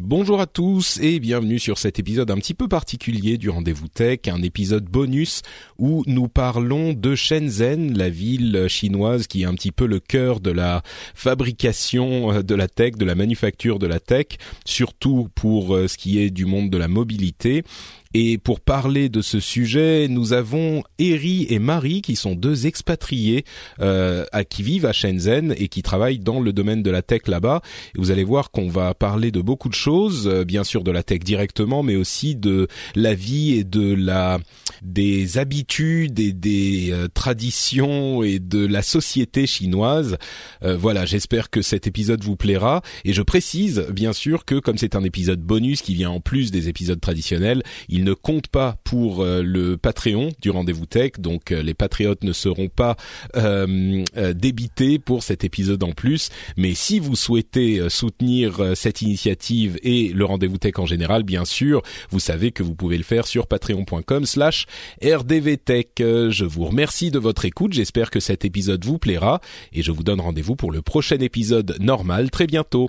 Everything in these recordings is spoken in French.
Bonjour à tous et bienvenue sur cet épisode un petit peu particulier du Rendez-vous Tech, un épisode bonus où nous parlons de Shenzhen, la ville chinoise qui est un petit peu le cœur de la fabrication euh, de la tech, de la manufacture de la tech, surtout pour euh, ce qui est du monde de la mobilité. Et pour parler de ce sujet, nous avons Eri et Marie qui sont deux expatriés euh, à, qui vivent à Shenzhen et qui travaillent dans le domaine de la tech là-bas. Et vous allez voir qu'on va parler de beaucoup de choses, euh, bien sûr de la tech directement, mais aussi de la vie et de la des habitudes et des euh, traditions et de la société chinoise. Euh, voilà, j'espère que cet épisode vous plaira. Et je précise bien sûr que comme c'est un épisode bonus qui vient en plus des épisodes traditionnels, ne compte pas pour euh, le Patreon du rendez-vous tech, donc euh, les patriotes ne seront pas euh, débités pour cet épisode en plus. Mais si vous souhaitez soutenir cette initiative et le rendez-vous tech en général, bien sûr, vous savez que vous pouvez le faire sur patreon.com/slash rdvtech. Je vous remercie de votre écoute. J'espère que cet épisode vous plaira et je vous donne rendez-vous pour le prochain épisode normal très bientôt.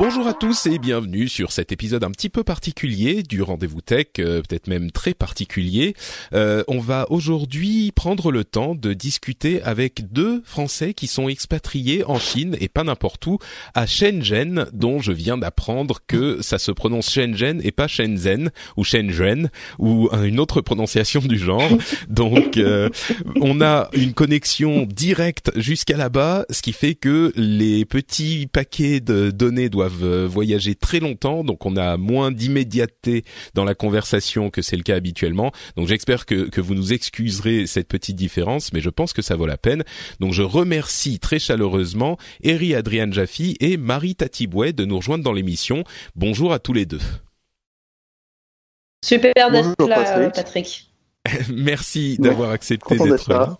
Bonjour à tous et bienvenue sur cet épisode un petit peu particulier du Rendez-vous Tech, euh, peut-être même très particulier. Euh, on va aujourd'hui prendre le temps de discuter avec deux Français qui sont expatriés en Chine et pas n'importe où, à Shenzhen, dont je viens d'apprendre que ça se prononce Shenzhen et pas Shenzhen ou Shenzhen ou une autre prononciation du genre. Donc euh, on a une connexion directe jusqu'à là-bas, ce qui fait que les petits paquets de données doivent euh, voyager très longtemps, donc on a moins d'immédiateté dans la conversation que c'est le cas habituellement. Donc j'espère que, que vous nous excuserez cette petite différence, mais je pense que ça vaut la peine. Donc je remercie très chaleureusement Eri Adrian Jaffi et Marie Tatibouet de nous rejoindre dans l'émission. Bonjour à tous les deux. Super d'être là, Patrick. Patrick. Merci d'avoir accepté d'être là.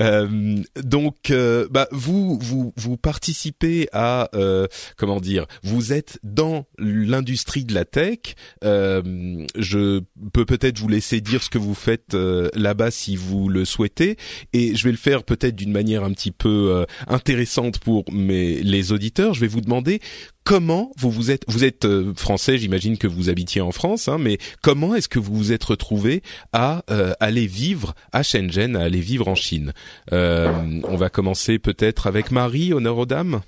Euh, donc, euh, bah, vous, vous, vous participez à, euh, comment dire, vous êtes dans l'industrie de la tech. Euh, je peux peut-être vous laisser dire ce que vous faites euh, là-bas si vous le souhaitez, et je vais le faire peut-être d'une manière un petit peu euh, intéressante pour mes les auditeurs. Je vais vous demander comment vous vous êtes, vous êtes euh, français, j'imagine que vous habitiez en France, hein, mais comment est-ce que vous vous êtes retrouvé à euh, aller vivre à Shenzhen, à aller vivre en Chine? Euh, On va commencer peut-être avec Marie, honneur aux dames.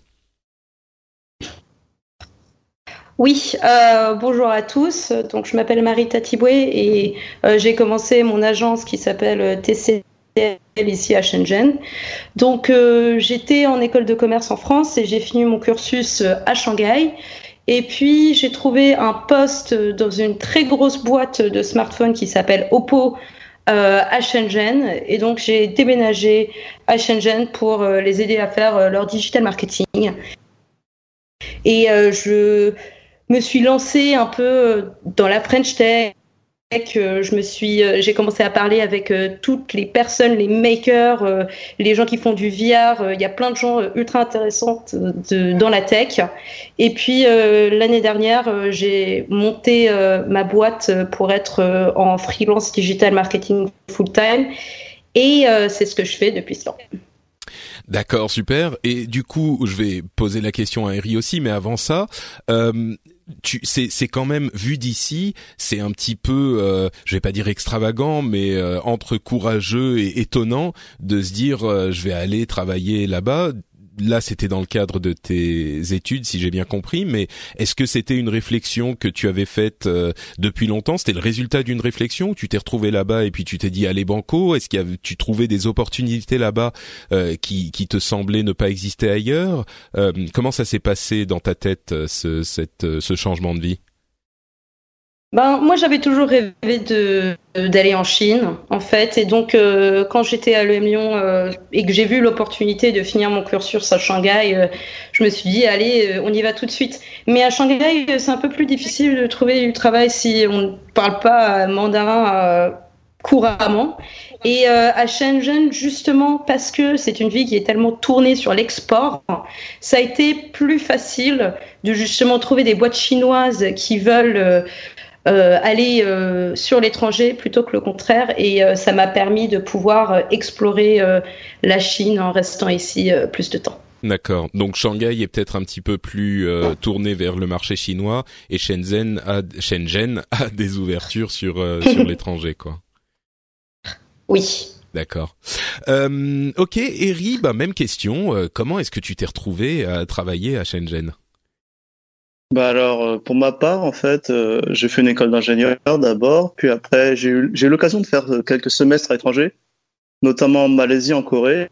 Oui, bonjour à tous. Donc, je m'appelle Marie Tatiboué et j'ai commencé mon agence qui s'appelle euh, Ici à Shenzhen. Donc, euh, j'étais en école de commerce en France et j'ai fini mon cursus euh, à Shanghai. Et puis, j'ai trouvé un poste dans une très grosse boîte de smartphones qui s'appelle Oppo euh, à Shenzhen. Et donc, j'ai déménagé à Shenzhen pour euh, les aider à faire leur digital marketing. Et je me suis lancée un peu dans la French Tech. Je me suis, euh, j'ai commencé à parler avec euh, toutes les personnes, les makers, euh, les gens qui font du VR. Il y a plein de gens ultra intéressants dans la tech. Et puis l'année dernière, j'ai monté ma boîte pour être en freelance digital marketing full time. Et c'est ce que je fais depuis ce temps. D'accord, super. Et du coup, je vais poser la question à Eri aussi, mais avant ça, c'est, quand même vu d'ici, c'est un petit peu, euh, je vais pas dire extravagant, mais euh, entre courageux et étonnant de se dire, euh, je vais aller travailler là-bas. Là, c'était dans le cadre de tes études, si j'ai bien compris. Mais est-ce que c'était une réflexion que tu avais faite euh, depuis longtemps? C'était le résultat d'une réflexion Tu t'es retrouvé là-bas et puis tu t'es dit allez banco Est-ce que tu trouvais des opportunités là-bas euh, qui, qui te semblaient ne pas exister ailleurs? Comment ça s'est passé dans ta tête ce, cette, ce changement de vie? Ben, moi, j'avais toujours rêvé de d'aller en Chine, en fait. Et donc, euh, quand j'étais à l'EM Lyon euh, et que j'ai vu l'opportunité de finir mon cursus à Shanghai, euh, je me suis dit, allez, on y va tout de suite. Mais à Shanghai, c'est un peu plus difficile de trouver du travail si on ne parle pas mandarin couramment. Et à Shenzhen, justement, parce que c'est une ville qui est tellement tournée sur l'export, ça a été plus facile de justement trouver des boîtes chinoises qui veulent euh, aller euh, sur l'étranger plutôt que le contraire. Et euh, ça m'a permis de pouvoir explorer la Chine en restant ici plus de temps. D'accord. Donc Shanghai est peut-être un petit peu plus tourné vers le marché chinois et Shenzhen a, Shenzhen a des ouvertures sur sur l'étranger, quoi. Oui. D'accord. Euh, ok, Eri, bah, même question. comment est-ce que tu t'es retrouvé à travailler à Shenzhen? Bah alors, euh, pour ma part, en fait, euh, j'ai fait une école d'ingénieur d'abord, puis après, j'ai eu, eu l'occasion de faire euh, quelques semestres à l'étranger, notamment en Malaisie, en Corée.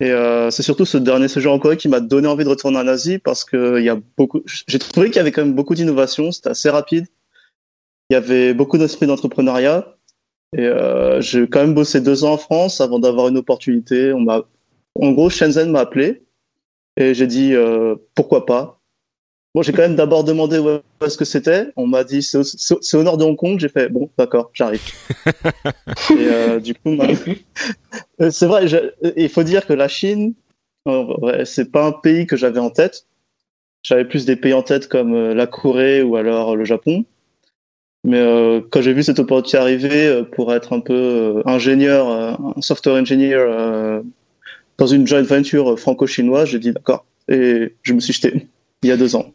Et euh, c'est surtout ce dernier séjour en Corée qui m'a donné envie de retourner en Asie parce que il y a beaucoup, j'ai trouvé qu'il y avait quand même beaucoup d'innovation, c'était assez rapide. Il y avait beaucoup d'esprit d'entrepreneuriat. Et euh, j'ai quand même bossé deux ans en France avant d'avoir une opportunité. On m'a, en gros, Shenzhen m'a appelé et j'ai dit pourquoi pas? Bon, j'ai quand même d'abord demandé où est-ce que c'était. On m'a dit c'est au, au, nord de Hong Kong. J'ai fait bon, d'accord, j'arrive. et euh, du coup, euh, c'est vrai. il faut dire que la Chine, c'est pas un pays que j'avais en tête. J'avais plus des pays en tête comme euh, la Corée ou alors le Japon. Mais euh, quand j'ai vu cette opportunité arriver euh, pour être un peu ingénieur, un software engineer dans une joint venture franco-chinoise, j'ai dit d'accord. Et je me suis jeté il y a deux ans.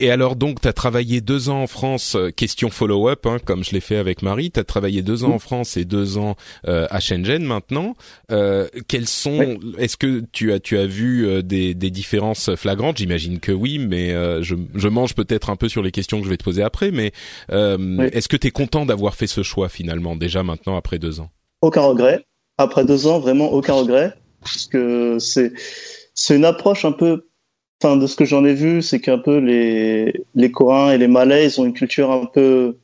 Et alors donc, tu as travaillé deux ans en France, euh, question follow-up, hein, comme je l'ai fait avec Marie, tu as travaillé deux ans en France et deux ans euh, à Shenzhen maintenant. Euh, quels sont, est-ce que tu as, tu as vu euh, des, des différences flagrantes? J'imagine que oui, mais je, je mange peut-être un peu sur les questions que je vais te poser après, mais est-ce que tu es content d'avoir fait ce choix finalement, déjà maintenant après deux ans? Aucun regret. Après deux ans, vraiment aucun regret, parce que c'est, c'est une approche un peu enfin, de ce que j'en ai vu, c'est qu'un peu les, les Coréens et les Malais, ils ont une culture un peu,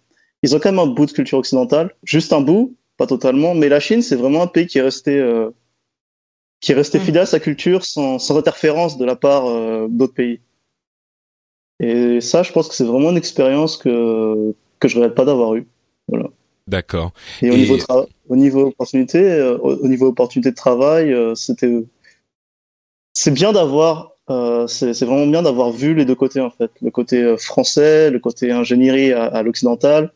ils ont quand même un bout de culture occidentale, juste un bout, pas totalement, mais la Chine, c'est vraiment un pays qui est resté, euh, qui est resté mm. fidèle à sa culture sans, sans interférence de la part euh, d'autres pays. Et ça, je pense que c'est vraiment une expérience que, que je regrette pas d'avoir eu. Voilà. D'accord. Et, au niveau au niveau opportunité, euh, au, niveau opportunité de travail, euh, c'était, c'est bien d'avoir euh, c'est vraiment bien d'avoir vu les deux côtés en fait, le côté euh, français, le côté ingénierie à, à l'occidental,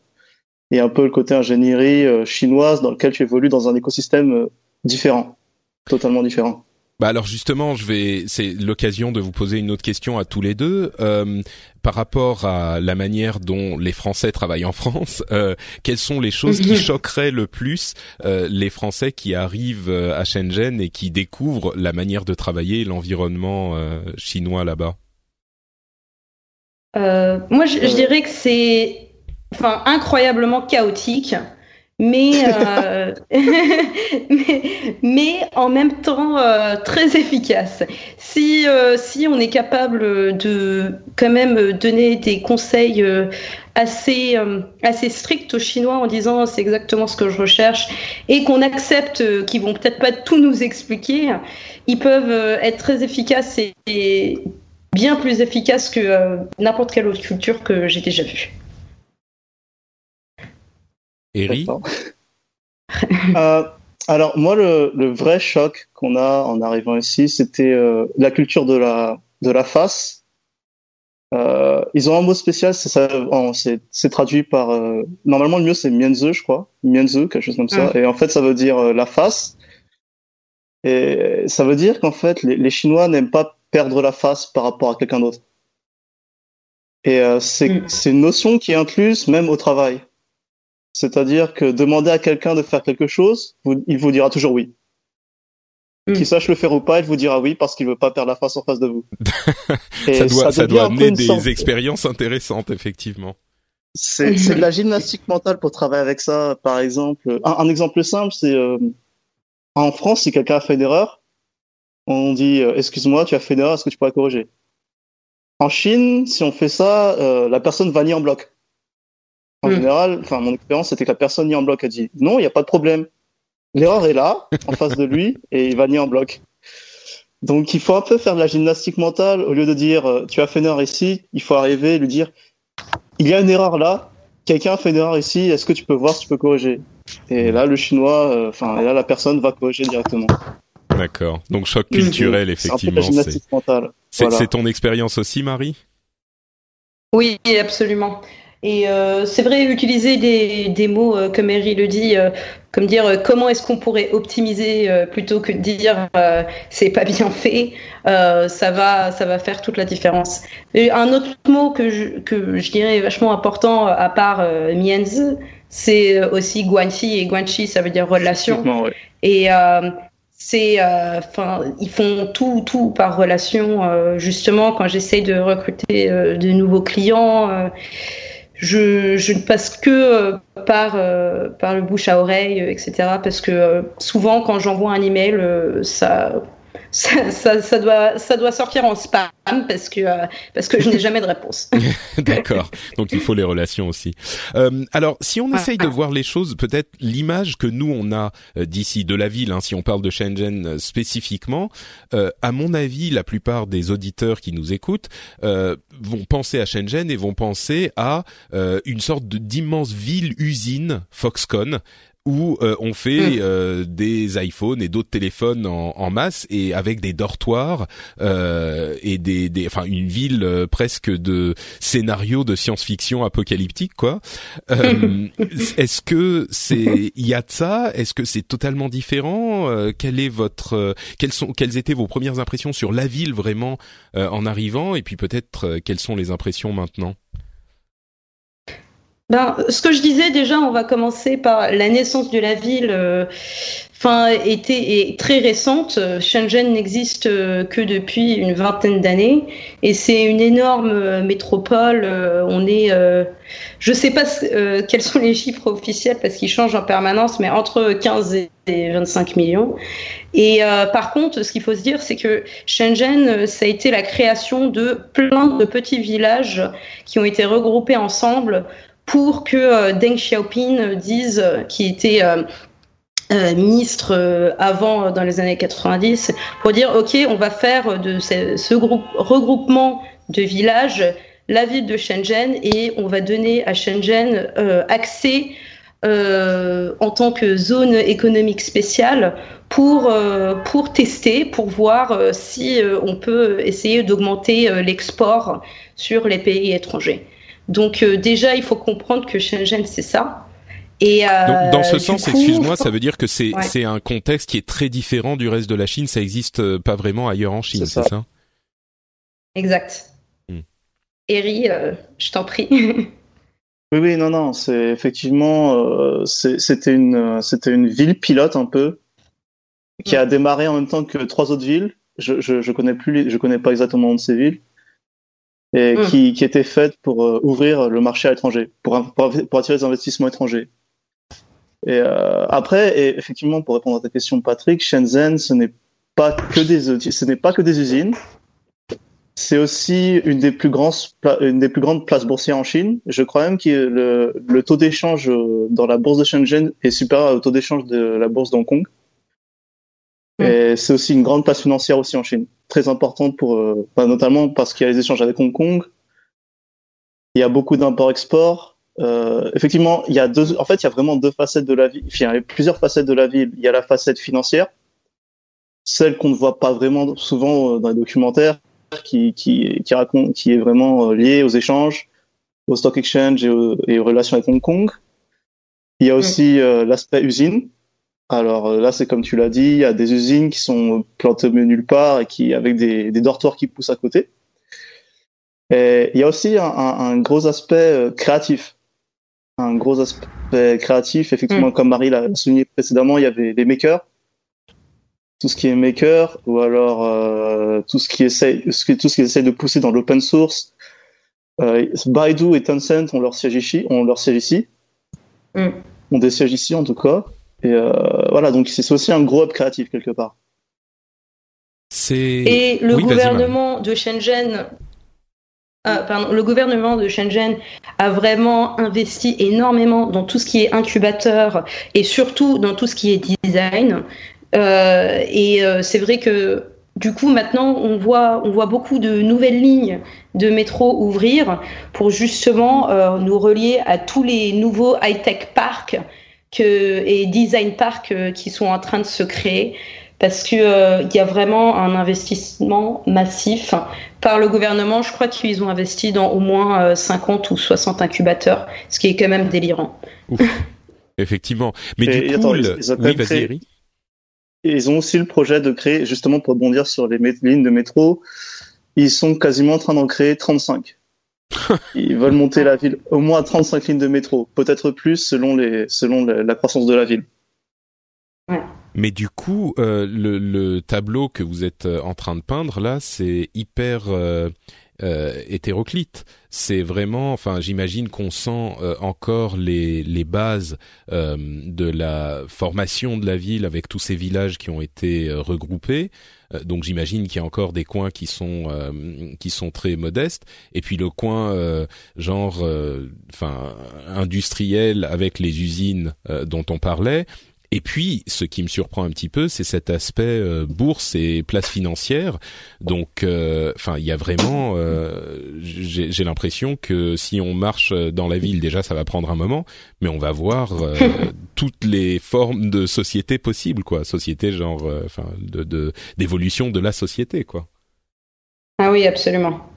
et un peu le côté ingénierie euh, chinoise dans lequel tu évolues dans un écosystème différent, totalement différent. Bah alors justement, je vais, c'est l'occasion de vous poser une autre question à tous les deux euh, par rapport à la manière dont les Français travaillent en France. Euh, quelles sont les choses qui choqueraient le plus euh, les Français qui arrivent à Shenzhen et qui découvrent la manière de travailler, l'environnement euh, chinois là-bas? Moi, je, je dirais que c'est, enfin, incroyablement chaotique. Euh, mais, mais, en même temps euh, très efficace. Si, euh, si on est capable de quand même donner des conseils assez, assez stricts aux Chinois en disant c'est exactement ce que je recherche et qu'on accepte qu'ils vont peut-être pas tout nous expliquer, ils peuvent être très efficaces et bien plus efficaces que n'importe quelle autre culture que j'ai déjà vue. Eri? Euh, Alors moi, le, le vrai choc qu'on a en arrivant ici, c'était euh, la culture de la de la face. Euh, ils ont un mot spécial, c'est traduit par euh, normalement le mieux c'est mienzu, je crois, mienzu, quelque chose comme ça. Et en fait, ça veut dire euh, la face. Et ça veut dire qu'en fait, les, les Chinois n'aiment pas perdre la face par rapport à quelqu'un d'autre. Et euh, c'est mm. une notion qui est incluse même au travail. C'est-à-dire que demander à quelqu'un de faire quelque chose, il vous dira toujours oui. mm. qu'il sache le faire ou pas, il vous dira oui parce qu'il veut pas perdre la face en face de vous. ça doit, ça, doit amener des expériences intéressantes, effectivement. C'est de la gymnastique mentale pour travailler avec ça. Par exemple, un, exemple simple, c'est euh, en France, si quelqu'un a fait une erreur, on dit euh, excuse-moi, tu as fait une erreur, est-ce que tu pourrais corriger? En Chine, si on fait ça, euh, la personne va nier en bloc. En mm. général, enfin mon expérience, c'était que la personne nie en bloc. a dit non, il n'y a pas de problème. L'erreur est là, en face de lui, et il va nier en bloc. Donc il faut un peu faire de la gymnastique mentale au lieu de dire euh, tu as fait une erreur ici, il faut arriver et lui dire il y a une erreur là, quelqu'un a fait une erreur ici, est-ce que tu peux voir si tu peux corriger? Et là le chinois, euh, enfin là la personne va corriger directement. D'accord. Donc choc culturel effectivement. C'est ton expérience aussi Marie? Oui, absolument. Et euh, c'est vrai, utiliser des, des mots, euh, comme Eri le dit, euh, comme dire comment est-ce qu'on pourrait optimiser plutôt que de dire c'est pas bien fait, ça, va, ça va faire toute la différence. Et un autre mot que je, que je dirais vachement important, à part mienzi, c'est aussi guanxi. Et guanxi, ça veut dire relation. Et c'est enfin ils font tout tout par relation justement quand j'essaie de recruter de nouveaux clients je, ne passe que euh, par, euh, par le bouche à oreille, etc. Parce que euh, souvent, quand j'envoie un email, ça, ça, ça, doit, ça doit sortir en spam parce que, euh, parce que je n'ai jamais de réponse. D'accord. Donc il faut les relations aussi. Euh, alors, si on essaye de voir les choses, peut-être l'image que nous on a euh, d'ici de la ville, hein, si on parle de Shenzhen euh, spécifiquement, à mon avis, la plupart des auditeurs qui nous écoutent vont penser à Shenzhen et vont penser à une sorte d'immense ville-usine Foxconn où euh, on fait mm. euh, des iPhones et d'autres téléphones en, en, masse et avec des dortoirs euh, et des, des, enfin une ville euh, presque de scénario de science-fiction apocalyptique quoi. Est-ce que c'est il y a de ça? Est-ce que c'est totalement différent? Quelle est votre quelles sont quelles étaient vos premières impressions sur la ville vraiment en arrivant? Et puis peut-être quelles sont les impressions maintenant? Ben, ce que je disais déjà, on va commencer par la naissance de la ville. Euh, était très récente. Shenzhen n'existe euh, que depuis une vingtaine d'années et c'est une énorme euh, métropole. On est, je ne sais pas quels sont les chiffres officiels parce qu'ils changent en permanence, mais entre 15 et 25 millions. Et par contre, ce qu'il faut se dire, c'est que Shenzhen, ça a été la création de plein de petits villages qui ont été regroupés ensemble pour que euh, Deng Xiaoping dise, euh, qui était euh, ministre avant dans les années 90 pour dire ok on va faire de ce, groupe, regroupement de villages la ville de Shenzhen et on va donner à Shenzhen accès en tant que zone économique spéciale pour, pour tester, pour voir si on peut essayer d'augmenter l'export sur les pays étrangers. Donc euh, déjà, il faut comprendre que Shenzhen, c'est ça. Et euh, Donc, dans ce sens, excuse-moi, ça veut dire que c'est c'est un contexte qui est très différent du reste de la Chine. Ça existe euh, pas vraiment ailleurs en Chine, c'est ça. Exact. Hmm. Eri, je t'en prie. oui, oui, non, non, c'est effectivement, c'était une, c'était une ville pilote un peu qui a démarré en même temps que trois autres villes. Je, je, je connais plus, je connais pas exactement le nom de ces villes et hmm. qui, qui, était faite pour euh, ouvrir le marché à l'étranger, pour, pour, attirer des investissements étrangers. Et euh, après, et effectivement, pour répondre à ta question, Patrick, Shenzhen, ce n'est pas que des, ce n'est pas que des usines. C'est aussi une des plus grandes, une des plus grandes places boursières en Chine. Je crois même que le, le taux d'échange euh, dans la bourse de Shenzhen est supérieur au taux d'échange de la bourse d'Hong Kong. Mm. Et c'est aussi une grande place financière aussi en Chine, très importante pour, euh, notamment parce qu'il y a les échanges avec Hong Kong. Il y a beaucoup d'import-export. Euh, effectivement, il y a deux. En fait, il y a vraiment deux facettes de la ville. il y a plusieurs facettes de la ville. Il y a la facette financière, celle qu'on ne voit pas vraiment souvent euh, dans les documentaires, qui qui qui raconte, qui est vraiment euh, liée aux échanges, au stock exchange et aux, et aux relations avec Hong Kong. Il y a mm. aussi l'aspect usine, alors euh, là, c'est comme tu l'as dit, il y a des usines qui sont plantées nulle part et qui avec des, des dortoirs qui poussent à côté. Et il y a aussi un, un, gros aspect euh, créatif. Un gros aspect créatif, effectivement, mm. comme Marie l'a souligné précédemment, il y avait des makers tout ce qui est maker, ou alors euh, tout ce qui essaye, tout ce qui essaye de pousser dans l'open source. Euh, Baidu et Tencent ont leur siège ici, ont leur siège ici, mm. ont des sièges ici en tout cas. Et euh, voilà, donc c'est aussi un gros hub créatif quelque part. Et le gouvernement de Shenzhen pardon, le gouvernement de Shenzhen a vraiment investi énormément dans tout ce qui est incubateur et surtout dans tout ce qui est design. Euh, et euh, c'est vrai que du coup, maintenant, on voit, on voit beaucoup de nouvelles lignes de métro ouvrir pour justement euh, nous relier à tous les nouveaux high-tech parcs que, et design parks qui sont en train de se créer parce qu'il euh, y a vraiment un investissement massif par le gouvernement. Je crois qu'ils ont investi dans au moins 50 euh, ou 60 incubateurs, ce qui est quand même délirant. Effectivement. Mais du coup, ils, ils ont aussi le projet de créer, justement pour bondir sur les lignes de métro, ils sont quasiment en train d'en créer 35. Ils veulent monter la ville au moins 35 lignes de métro, peut-être plus selon, les, selon la croissance de la ville. Ouais. Mais du coup, euh, le, le, tableau que vous êtes euh, en train de peindre là, c'est hyper euh, euh hétéroclite. C'est vraiment, enfin, j'imagine qu'on sent encore les, les bases de la formation de la ville avec tous ces villages qui ont été regroupés. Donc j'imagine qu'il y a encore des coins qui sont qui sont très modestes et puis le coin genre enfin industriel avec les usines dont on parlait et puis, ce qui me surprend un petit peu, c'est cet aspect euh, bourse et place financière. Donc, euh, enfin, il y a vraiment, euh, j'ai l'impression que si on marche dans la ville, déjà, ça va prendre un moment, mais on va voir toutes les formes de société possibles, quoi. Société, genre, enfin, de d'évolution de, la société, quoi. Ah oui, absolument.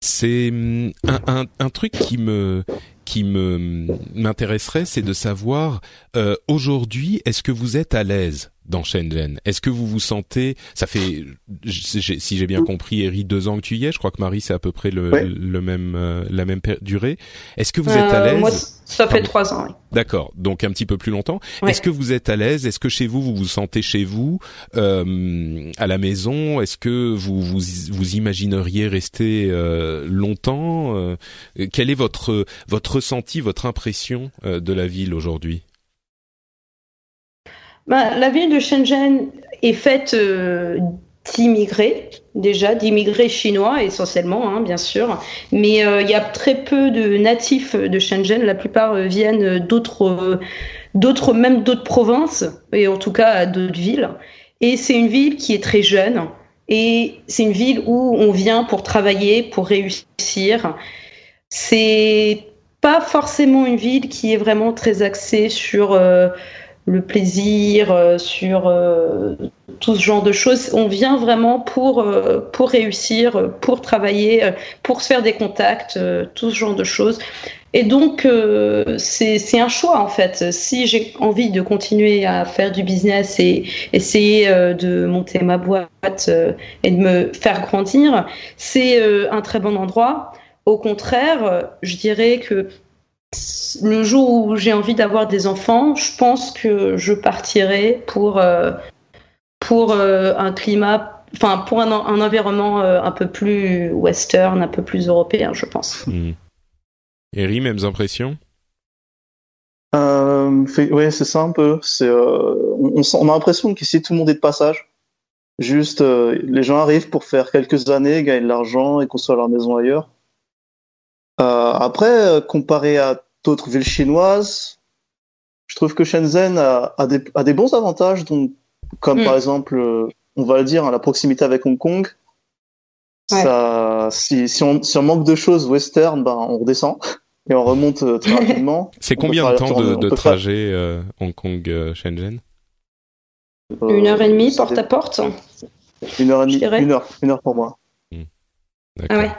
C'est hum, un, un, un, truc qui me qui m'intéresserait, c'est de savoir euh, aujourd'hui, est-ce que vous êtes à l'aise dans Shenzhen Est-ce que vous vous sentez Ça fait, si j'ai bien compris, Eri, deux ans que tu y es. Je crois que Marie, c'est à peu près le, le même euh, la même durée. Est-ce que vous êtes à euh, l'aise Moi, ça fait trois ans. Oui. D'accord, donc un petit peu plus longtemps. Est-ce que vous êtes à l'aise? Est-ce que chez vous, vous vous sentez chez vous euh, à la maison? Est-ce que vous, vous vous imagineriez rester euh, longtemps euh, Quel est votre votre ressenti, votre impression de la ville aujourd'hui? Bah, la ville de Shenzhen est faite euh, d'immigrés, déjà, d'immigrés chinois essentiellement, hein, bien sûr. Mais euh, il y a très peu de natifs de Shenzhen. La plupart euh, viennent d'autres, d'autres, même d'autres provinces, et en tout cas d'autres villes. Et c'est une ville qui est très jeune. Et c'est une ville où on vient pour travailler, pour réussir. C'est pas forcément une ville qui est vraiment très axée sur le plaisir, euh, sur euh, tout ce genre de choses. On vient vraiment pour, euh, pour réussir, pour travailler, pour se faire des contacts, tout ce genre de choses. Et donc, c'est un choix en fait. Si j'ai envie de continuer à faire du business et essayer de monter ma boîte et de me faire grandir, c'est un très bon endroit. Au contraire, je dirais que le jour où j'ai envie d'avoir des enfants, je pense que je partirai pour, euh, pour euh, un climat, enfin pour un, environnement euh, un peu plus western, un peu plus européen, je pense. Mmh. Eri, mêmes impressions? Oui, c'est ça un peu. On, on, a l'impression qu'ici tout le monde est de passage. Juste, les gens arrivent pour faire quelques années, gagnent de l'argent et construire leur maison ailleurs. après, comparé à d'autres villes chinoises, je trouve que Shenzhen a, des, bons avantages, donc, comme par hmm. exemple, euh, on va le dire, hein, la proximité avec Hong Kong. Ça, si, on, manque de choses western, ben, on redescend et on remonte euh, très rapidement. C'est combien de temps de, trajet euh, Hong Kong-Shenzhen Une heure et demie, porte à porte? Une heure et demie, une heure, une heure pour moi. Hmm. Ah ouais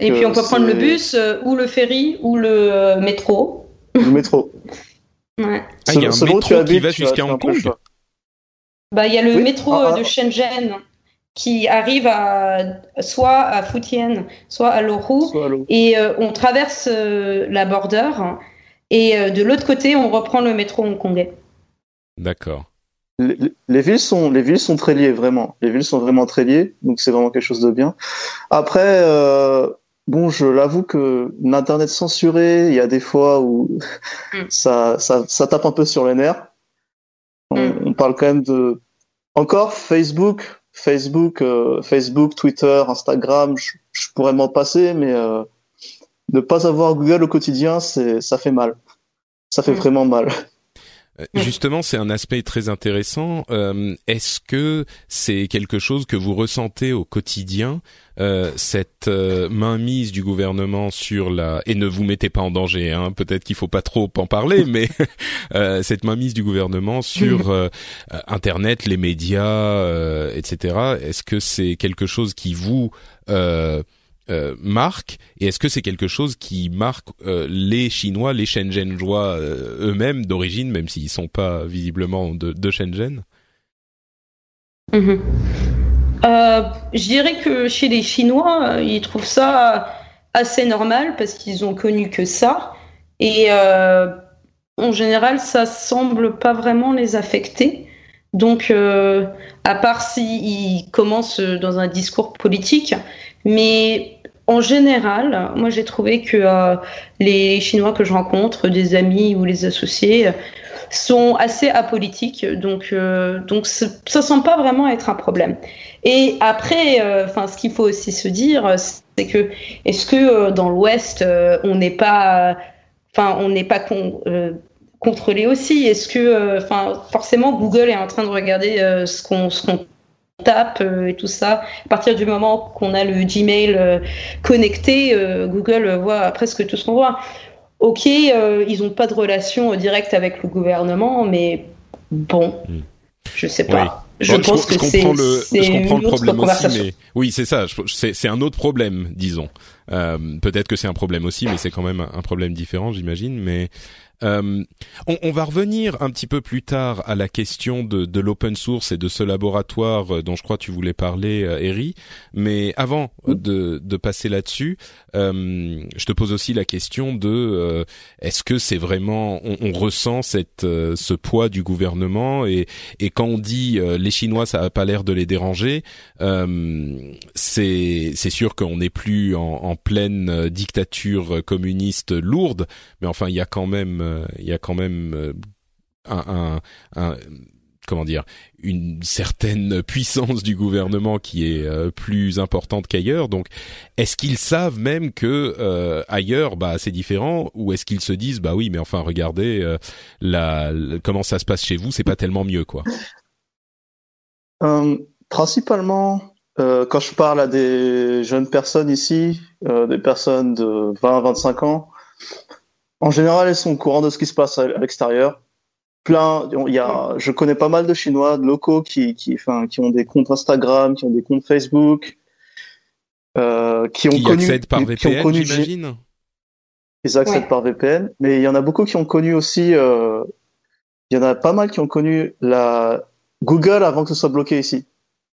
et puis on peut euh, prendre le bus euh, ou le ferry ou le euh, métro. Le métro. ouais. Ah, il y a un métro qui va jusqu'à Hong Kong bah, il y a le métro ah, ah. de Shenzhen qui arrive à, soit à Futian, soit à Lohu. Et on traverse la border. Et de l'autre côté, on reprend le métro hongkongais. D'accord. Les, villes sont, les villes sont très liées, vraiment. Les villes sont vraiment très liées, donc c'est vraiment quelque chose de bien. Après, euh, bon, je l'avoue que l'internet censuré, il y a des fois où mm. ça, ça, ça, tape un peu sur les nerfs. On, mm. on, parle quand même de encore Facebook, Facebook, euh, Facebook, Twitter, Instagram. Je, je pourrais m'en passer, mais euh, ne pas avoir Google au quotidien, c'est, ça fait mal. Ça fait mm. vraiment mal. Justement, c'est un aspect très intéressant. Euh, est-ce que c'est quelque chose que vous ressentez au quotidien, euh, cette euh, mainmise du gouvernement sur la et ne vous mettez pas en danger. Hein, Peut-être qu'il faut pas trop en parler, mais euh, cette mainmise du gouvernement sur Internet, les médias, etc. Est-ce que c'est quelque chose qui vous euh, marque et est-ce que c'est quelque chose qui marque euh, les Chinois, les Shenzhenjois euh, eux-mêmes d'origine, même s'ils sont pas visiblement de, Shenzhen? Mhm. Je dirais que chez les Chinois, ils trouvent ça assez normal parce qu'ils ont connu que ça et en général, ça semble pas vraiment les affecter. Donc, à part s'ils commencent dans un discours politique, mais en général, moi j'ai trouvé que euh, les Chinois que je rencontre, des amis ou les associés, sont assez apolitiques, donc euh, donc ça semble pas vraiment être un problème. Et après, euh, enfin, ce qu'il faut aussi se dire, c'est que est-ce que dans l'Ouest, on n'est pas, enfin, on n'est pas contrôlé aussi? Est-ce que, enfin, forcément, Google est en train de regarder ce qu'on ce qu'on tape euh, et tout ça. À partir du moment qu'on a le Gmail euh, connecté, euh, Google voit presque tout ce qu'on voit. Ok, ils n'ont pas de relation directe avec le gouvernement, mais bon, hmm. je sais pas. Je pense que c'est comprends le problème aussi, mais oui, c'est ça. C'est un autre problème, disons. Peut-être que c'est un problème aussi, mais c'est quand même un problème différent, j'imagine. Mais euh, on, on, va revenir un petit peu plus tard à la question de, de l'open source et de ce laboratoire euh, dont je crois tu voulais parler, euh, Eri. Mais avant de, de passer là-dessus, euh, je te pose aussi la question de euh, est-ce que c'est vraiment on, on, ressent cette ce poids du gouvernement et, et quand on dit les Chinois ça a pas l'air de les déranger, c'est c'est sûr qu'on n'est plus en, en pleine dictature communiste lourde, mais enfin il y a quand même euh, il y a quand même euh, une certaine puissance du gouvernement qui est euh, plus importante qu'ailleurs. Donc, est-ce qu'ils savent même que bah, c'est différent, ou est-ce qu'ils se disent, bah oui, mais enfin, regardez, comment ça se passe chez vous, c'est pas tellement mieux, quoi. principalement, quand je parle à des jeunes personnes ici, des personnes de 20-25 ans, en général, elles sont au courant de ce qui se passe à, l'extérieur. Plein, il y a, je connais pas mal de Chinois de locaux qui, qui, enfin, qui ont des comptes Instagram, qui ont des comptes Facebook, euh, qui ont qui connu, accèdent par VPN, j'imagine. Ils accèdent par VPN, mais il y en a beaucoup qui ont connu aussi. Euh, il y en a pas mal qui ont connu la Google avant que ce soit bloqué ici.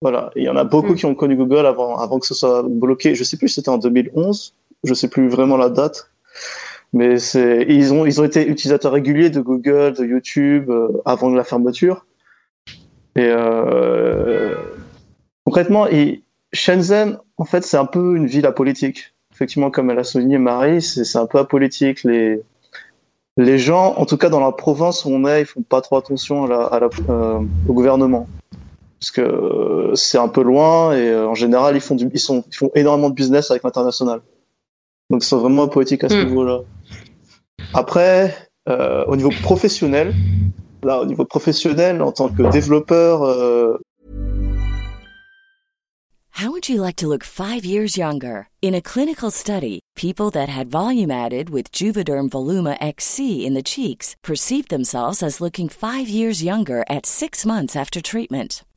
Voilà, il y en a beaucoup mm. qui ont connu Google avant, avant que ce soit bloqué. Je sais plus, si c'était en 2011. Je sais plus vraiment la date. Mais ils ont, ils ont été utilisateurs réguliers de Google, de YouTube euh, avant la fermeture. Et euh, concrètement, Shenzhen, en fait, c'est un peu une ville apolitique. Effectivement, comme elle a souligné Marie, c'est un peu apolitique. Les, les gens, en tout cas dans la province où on est, ils font pas trop attention à la, euh, au gouvernement. Parce que c'est un peu loin et en général, ils font, ils, sont, ils font énormément de business avec l'international. Donc c'est vraiment poétique à ce mm. niveau-là. Après, euh, au niveau professionnel, là, au niveau professionnel, en tant que développeur. Euh... How would you like to look five years younger? In a clinical study, people that had volume added with Juvederm Voluma XC in the cheeks perceived themselves as looking five years younger at six months after treatment.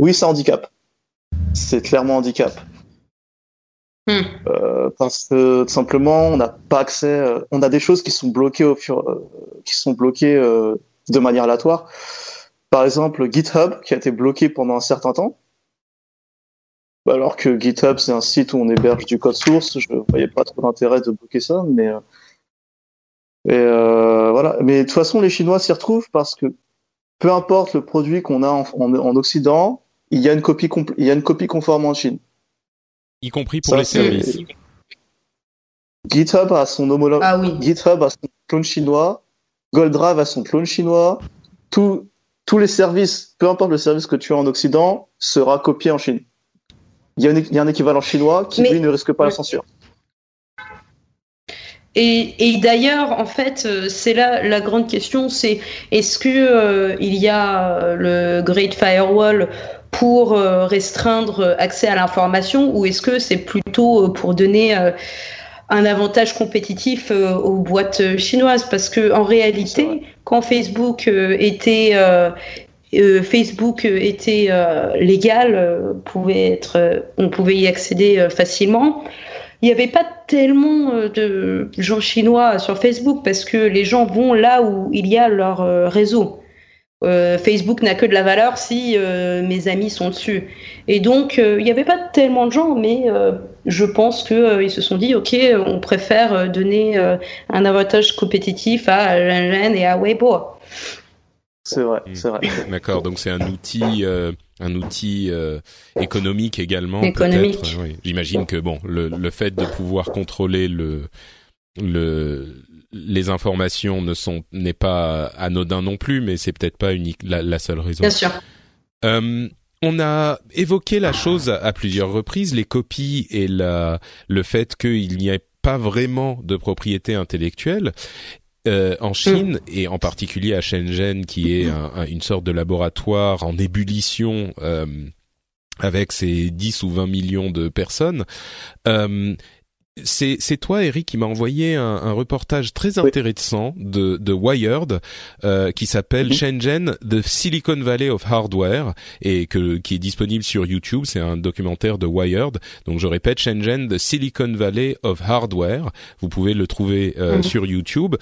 Oui, c'est handicap. C'est clairement handicap. Hmm. Euh, parce que tout simplement, on n'a pas accès. euh, on a des choses qui sont bloquées au fur, euh, qui sont bloquées de manière aléatoire. Par exemple, GitHub qui a été bloqué pendant un certain temps. Alors que GitHub, c'est un site où on héberge du code source. Je voyais pas trop d'intérêt de bloquer ça, mais et voilà. Mais de toute façon, les Chinois s'y retrouvent parce que peu importe le produit qu'on a en, en, en Occident, il y a une copie il y a une copie conforme en Chine. Y compris pour Ça, les services. GitHub a son homologue. Ah oui. GitHub a son clone chinois. GoldDrive a son clone chinois. Tout, tous les services, peu importe le service que tu as en Occident, sera copié en Chine. Il y a, une- il y a un équivalent chinois qui, Mais- lui, ne risque pas la censure. Et, et d'ailleurs, en fait, euh, c'est là la grande question, c'est est-ce que euh, il y a euh, le Great Firewall pour euh, restreindre accès à l'information ou est-ce que c'est plutôt pour donner euh, un avantage compétitif aux boîtes chinoises? Parce que en réalité, quand Facebook était euh, euh, Facebook était euh, légal, euh, pouvait être, euh, on pouvait y accéder facilement. Il n'y avait pas tellement euh, de gens chinois sur Facebook parce que les gens vont là où il y a leur euh, réseau. Euh, Facebook n'a que de la valeur si mes amis sont dessus. Et donc, il n'y avait pas tellement de gens, mais je pense qu'ils se sont dit, OK, on préfère donner un avantage compétitif à Ren et à Weibo. C'est vrai, Mm. c'est vrai. D'accord, donc c'est un outil, euh, un outil euh, économique également. Économique. Oui. J'imagine que bon, le, le fait de pouvoir contrôler le, le, les informations ne sont n'est pas anodin non plus, mais c'est peut-être pas unique la, la seule raison. Bien sûr. Euh, on a évoqué la chose à, à plusieurs reprises, les copies et la, le fait qu'il n'y ait pas vraiment de propriété intellectuelle. Euh, en Chine et en particulier à Shenzhen, qui est un- un- une sorte de laboratoire en ébullition euh, avec ses 10 ou 20 millions de personnes. Euh, c'est c'est toi, Eric, qui m'a envoyé un, un reportage très Oui. intéressant de, de Wired euh, qui s'appelle Mhm. Shenzhen, the Silicon Valley of Hardware, et que qui est disponible sur YouTube. C'est un documentaire de Wired. Donc je répète, Shenzhen, the Silicon Valley of Hardware. Vous pouvez le trouver euh, Mhm. sur YouTube.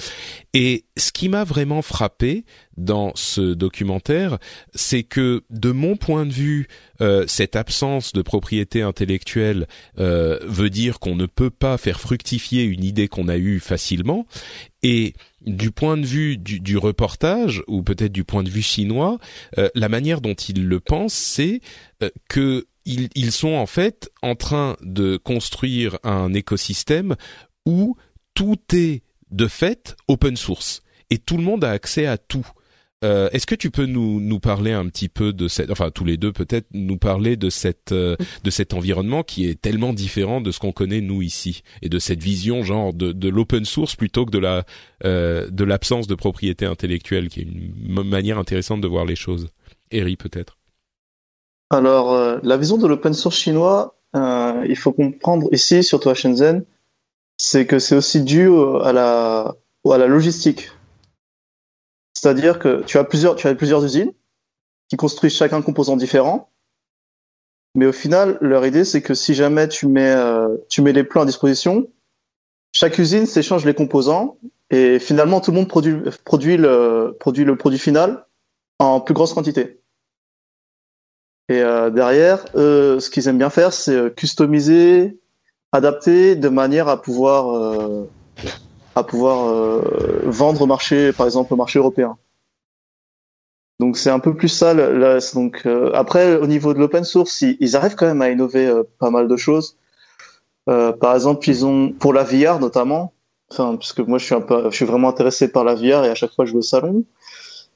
Et ce qui m'a vraiment frappé dans ce documentaire, c'est que de mon point de vue, euh, cette absence de propriété intellectuelle euh, veut dire qu'on ne peut pas faire fructifier une idée qu'on a eue facilement. Et du point de vue du, du reportage, ou peut-être du point de vue chinois, euh, la manière dont ils le pensent, c'est euh, que ils, ils sont en fait en train de construire un écosystème où tout est de fait open source et tout le monde a accès à tout. Euh, Est-ce que tu peux nous nous parler un petit peu de cette, enfin tous les deux peut-être nous parler de cette euh, de cet environnement qui est tellement différent de ce qu'on connaît nous ici et de cette vision genre de, de l'open source plutôt que de la euh, de l'absence de propriété intellectuelle qui est une manière intéressante de voir les choses. Eri peut-être. Alors, euh, la vision de l'open source chinois, euh, il faut comprendre ici, surtout à Shenzhen, c'est que c'est aussi dû à la, à la logistique. C'est-à-dire que tu as plusieurs, tu as plusieurs usines qui construisent chacun un composant différent, mais au final, leur idée, c'est que si jamais tu mets, euh, tu mets les plans à disposition, chaque usine s'échange les composants et finalement, tout le monde produit, produit le, produit le produit final en plus grosse quantité. Et derrière, ce qu'ils aiment bien faire, c'est customiser, adapter de manière à pouvoir à pouvoir vendre au marché, par exemple au marché européen. Donc c'est un peu plus ça. Là, donc après, au niveau de l'open source, ils, arrivent quand même à innover pas mal de choses. par exemple, ils ont pour la VR notamment, enfin puisque moi je suis un peu, je suis vraiment intéressé par la VR et à chaque fois je vais au salon.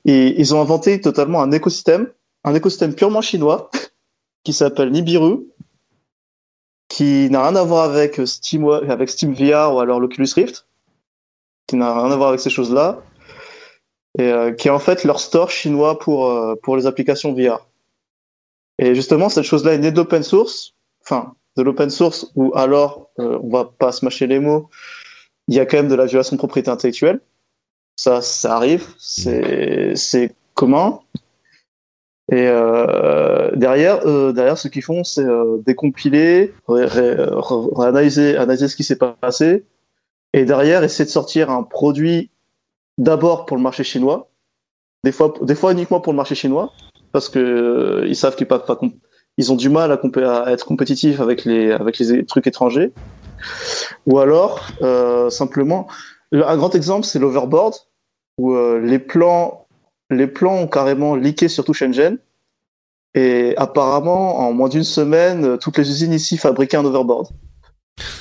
Et ils ont inventé totalement un écosystème, un écosystème purement chinois qui s'appelle Nibiru, qui n'a rien à voir avec Steam, avec Steam VR ou alors l'Oculus Rift, qui n'a rien à voir avec ces choses-là, et euh, qui est en fait leur store chinois pour euh, pour les applications VR. Et justement, cette chose-là est née de l'open source, enfin de l'open source où alors euh, on va pas se mâcher les mots, il y a quand même de la violation de propriété intellectuelle. Ça, ça arrive, c'est commun. Et euh, derrière, derrière, ce qu'ils font, c'est décompiler, analyser ce qui s'est passé, et derrière, essayer de sortir un produit d'abord pour le marché chinois, des fois, des fois uniquement pour le marché chinois, parce que euh, ils savent qu'ils pas, ils ont du mal à, à, être compétitifs avec les avec les trucs étrangers, ou alors euh, simplement, un grand exemple, c'est l'overboard, où euh, les plans les plans ont carrément leaké sur tout Shenzhen. Et apparemment, en moins d'une semaine, toutes les usines ici fabriquaient un overboard.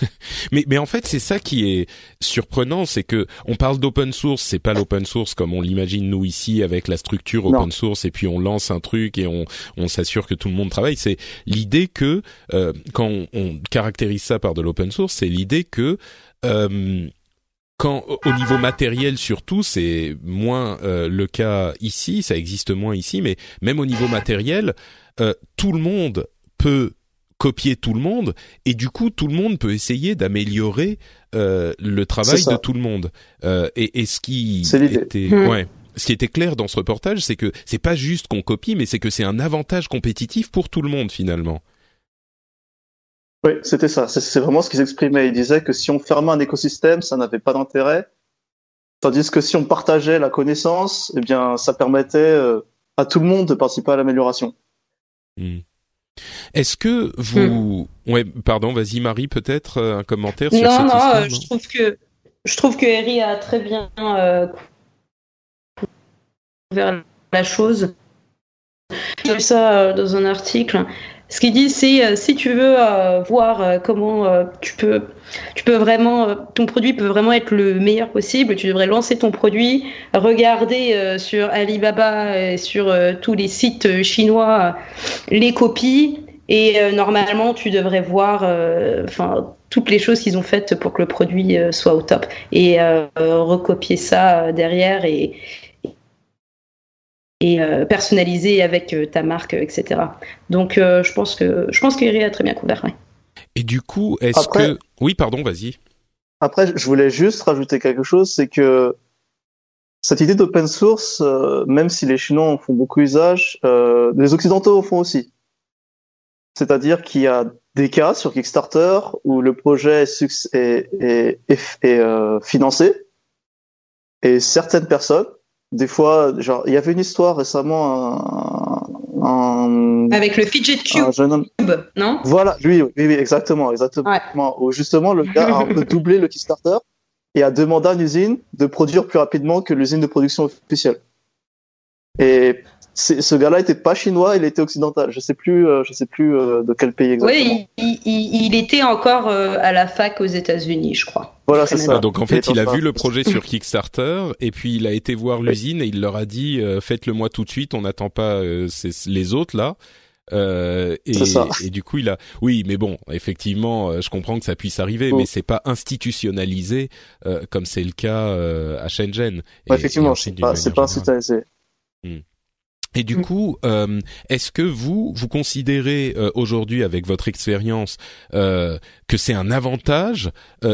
mais, mais en fait, c'est ça qui est surprenant, c'est que on parle d'open source, c'est pas l'open source comme on l'imagine nous ici avec la structure open source et puis on lance un truc et on, on s'assure que tout le monde travaille. C'est l'idée que euh, quand on, on, caractérise ça par de l'open source, c'est l'idée que euh, quand au niveau matériel surtout, c'est moins euh, le cas ici, ça existe moins ici, mais même au niveau matériel, euh, tout le monde peut copier tout le monde et du coup tout le monde peut essayer d'améliorer euh, le travail de tout le monde. Et, et, ce qui était hmm. ouais, ce qui était clair dans ce reportage, c'est que c'est pas juste qu'on copie, mais c'est que c'est un avantage compétitif pour tout le monde finalement. Oui, c'était ça. C'est vraiment ce qu'ils exprimaient. Ils disaient que si on fermait un écosystème, ça n'avait pas d'intérêt. Tandis que si on partageait la connaissance, eh bien, ça permettait euh, à tout le monde de participer à l'amélioration. Hmm. Est-ce que vous, hmm. ouais, pardon, vas-y Marie, peut-être euh, un commentaire sur non, non, euh, je trouve que je trouve que Eri a très bien euh, couvert la chose. J'ai vu ça dans un article. Ce qu'il dit, c'est euh, si tu veux euh, voir euh, comment tu peux, tu peux vraiment, ton produit peut vraiment être le meilleur possible. Tu devrais lancer ton produit, regarder sur Alibaba et sur tous les sites chinois les copies, et normalement tu devrais voir, toutes les choses qu'ils ont faites pour que le produit soit au top et recopier ça derrière et, et euh, personnalisé avec euh, ta marque, etc. Donc, euh, je pense que je pense qu'Iri a très bien couvert. Et du coup, est-ce que oui, pardon, vas-y. Après, je voulais juste rajouter quelque chose, c'est que cette idée d'open source, même si les Chinois en font beaucoup usage, les Occidentaux en font aussi. C'est-à-dire qu'il y a des cas sur Kickstarter où le projet est, est, est, est financé et certaines personnes des fois, genre, il y avait une histoire récemment, un, avec le fidget cube, non? Voilà, lui, oui, oui, exactement, exactement. Où justement, le gars a un peu doublé le Kickstarter et a demandé à une usine de produire plus rapidement que l'usine de production officielle. Et ce gars-là était pas chinois, il était occidental. Je sais plus, euh, je sais plus euh, de quel pays exactement. Oui, il, était encore euh, à la fac aux États-Unis, je crois. Voilà, c'est ça. Ah, donc en fait, il, a vu le projet sur Kickstarter et puis il a été voir l'usine et il leur a dit faites-le moi tout de suite, on n'attend pas les autres là. et, ça. et du coup, il a, oui, mais bon, effectivement, je comprends que ça puisse arriver, mais c'est pas institutionnalisé comme c'est le cas à Shenzhen. effectivement, c'est pas, pas institutionnalisé. Hmm. Et du mm. coup, euh, est-ce que vous vous considérez euh, aujourd'hui, avec votre expérience, euh, que c'est un avantage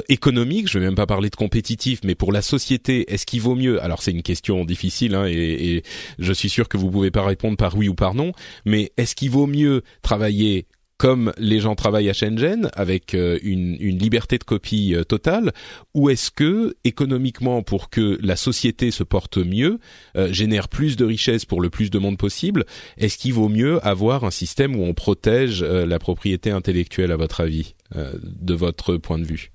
économique? Je vais même pas parler de compétitif, mais pour la société, est-ce qu'il vaut mieux? Alors c'est une question difficile, hein, et, et, je suis sûr que vous pouvez pas répondre par oui ou par non. Mais est-ce qu'il vaut mieux travailler comme les gens travaillent à Shenzhen avec euh, une, liberté de copie euh, totale ou est-ce que économiquement pour que la société se porte mieux euh, génère plus de richesses pour le plus de monde possible est-ce qu'il vaut mieux avoir un système où on protège la propriété intellectuelle à votre avis de votre point de vue?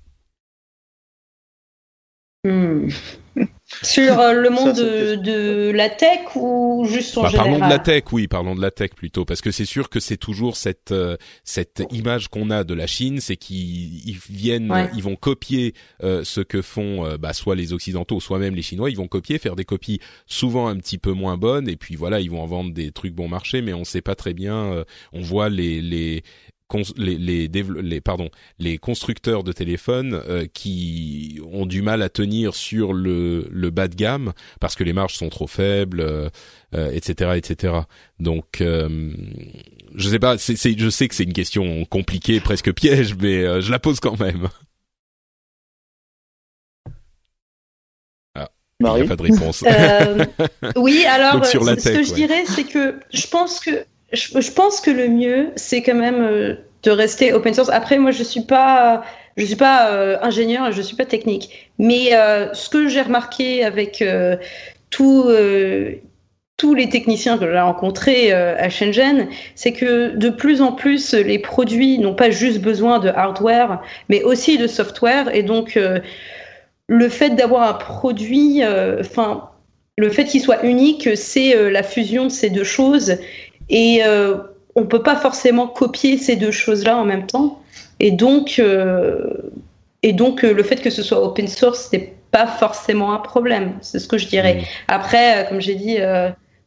Hmm. Sur euh, le monde de, de, la tech ou juste en bah, général Parlons de la tech, oui, parlons de la tech plutôt, parce que c'est sûr que c'est toujours cette euh, cette image qu'on a de la Chine, c'est qu'ils viennent, ils vont copier euh, ce que font bah, soit les occidentaux, soit même les Chinois, ils vont copier, faire des copies souvent un petit peu moins bonnes, et puis voilà, ils vont en vendre des trucs bon marché, mais on sait pas très bien. on voit les les les, les, les, pardon, les constructeurs de téléphones euh, qui ont du mal à tenir sur le, le bas de gamme parce que les marges sont trop faibles, euh, etc., euh, etc. Donc, euh, je sais pas, c'est, je sais que c'est une question compliquée, presque piège, mais euh, je la pose quand même. Ah, il n'y a pas de réponse. oui, alors ce que je dirais, c'est que je pense que je, pense que le mieux, c'est quand même euh, de rester open source. Après, moi, je suis pas, je suis pas euh, ingénieur je suis pas technique. Mais euh, ce que j'ai remarqué avec tous les techniciens que j'ai rencontrés à Shenzhen, c'est que de plus en plus, les produits n'ont pas juste besoin de hardware, mais aussi de software. Et donc, le fait d'avoir un produit, enfin, le fait qu'il soit unique, c'est la fusion de ces deux choses. Et euh, on ne peut pas forcément copier ces deux choses-là en même temps. Et donc, euh, et donc euh, le fait que ce soit open source, n'est pas forcément un problème. C'est ce que je dirais. Mmh. Après, comme j'ai dit,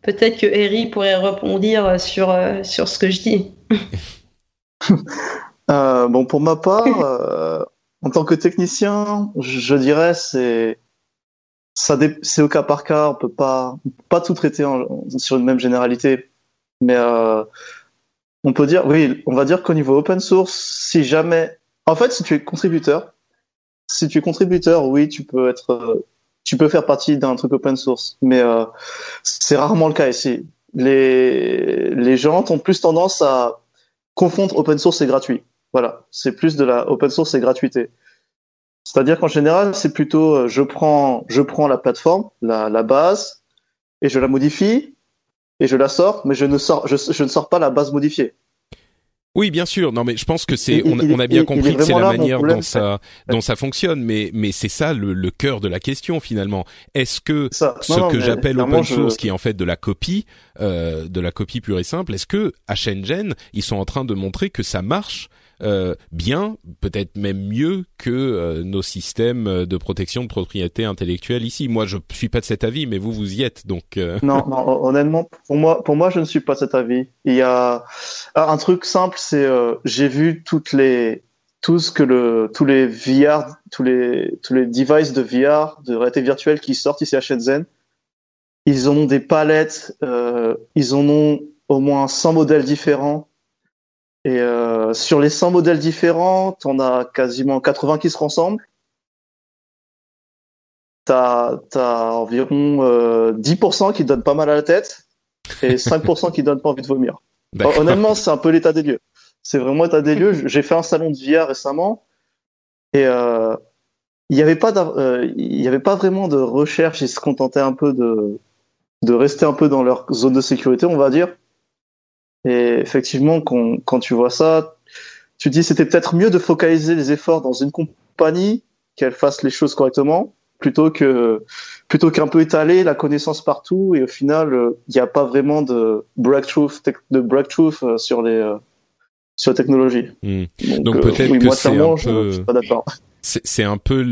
peut-être que Harry pourrait répondre sur, sur ce que je dis. bon, pour ma part, en tant que technicien, je, dirais c'est ça c'est au cas par cas. On peut pas pas tout traiter sur une même généralité. Mais euh, on peut dire, oui, on va dire qu'au niveau open source, si jamais, en fait, si tu es contributeur, si tu es contributeur, oui, tu peux être, euh, tu peux faire partie d'un truc open source, mais euh, c'est rarement le cas ici. Les les gens ont plus tendance à confondre open source et gratuit. Voilà, c'est plus de la open source et gratuité. C'est-à-dire qu'en général, c'est plutôt je prends je prends la plateforme, la, la base, et je la modifie et je la sors, mais je ne sors, je, ne sors pas la base modifiée. Oui, bien sûr. Non, mais je pense que c'est, on, a bien compris que c'est la manière dont ça, dont ça fonctionne, mais, mais c'est ça le, le cœur de la question finalement. Est-ce que ce que j'appelle open source, qui est en fait de la copie, euh, de la copie pure et simple, est-ce que à Shenzhen ils sont en train de montrer que ça marche euh, bien, peut-être même mieux que euh, nos systèmes de protection de propriété intellectuelle ici. Moi, je suis pas de cet avis, mais vous vous y êtes, donc. Euh. Non, non, honnêtement, pour moi, pour moi, je ne suis pas de cet avis. Il y a ah, un truc simple, c'est j'ai vu toutes les tout ce que le tous les VR, tous les tous les devices de VR, de réalité virtuelle qui sortent ici à Shenzhen. Ils ont des palettes, ils en ont au moins 100 modèles différents et euh, sur les 100 modèles différents, on a quasiment 80 qui se ressemblent. T'as as environ euh, 10% qui donnent pas mal à la tête et 5% qui donnent pas envie de vomir. Honnêtement, c'est un peu l'état des lieux. C'est vraiment l'état des lieux. J'ai fait un salon de VR récemment et euh, il n'y avait pas euh, il y avait pas vraiment de recherche. Ils se contentaient un peu de de rester un peu dans leur zone de sécurité, on va dire. Et effectivement, quand, quand tu vois ça, tu dis c'était peut-être mieux de focaliser les efforts dans une compagnie qu'elle fasse les choses correctement plutôt que plutôt qu'un peu étaler la connaissance partout et au final euh, il n'y a pas vraiment de breakthrough de breakthrough euh, sur les euh, sur la technologie. Hmm. Donc, peut-être que c'est un peu... je suis pas d'accord c'est un peu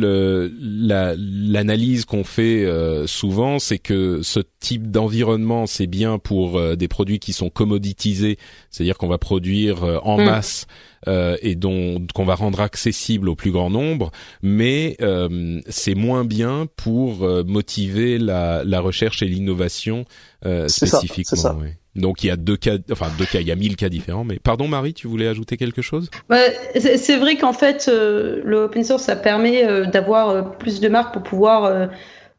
l'analyse qu'on fait euh, souvent, c'est que ce type d'environnement, c'est bien pour euh, des produits qui sont commoditisés, c'est-à-dire qu'on va produire euh, en mm. masse et dont qu'on va rendre accessible au plus grand nombre, mais c'est moins bien pour motiver la, la, recherche et l'innovation spécifiquement. Ça, donc il y a deux cas, enfin deux cas, il y a mille cas différents. Mais pardon Marie, tu voulais ajouter quelque chose? C'est vrai qu'en fait, euh, le open source, ça permet euh, d'avoir euh, plus de marques pour pouvoir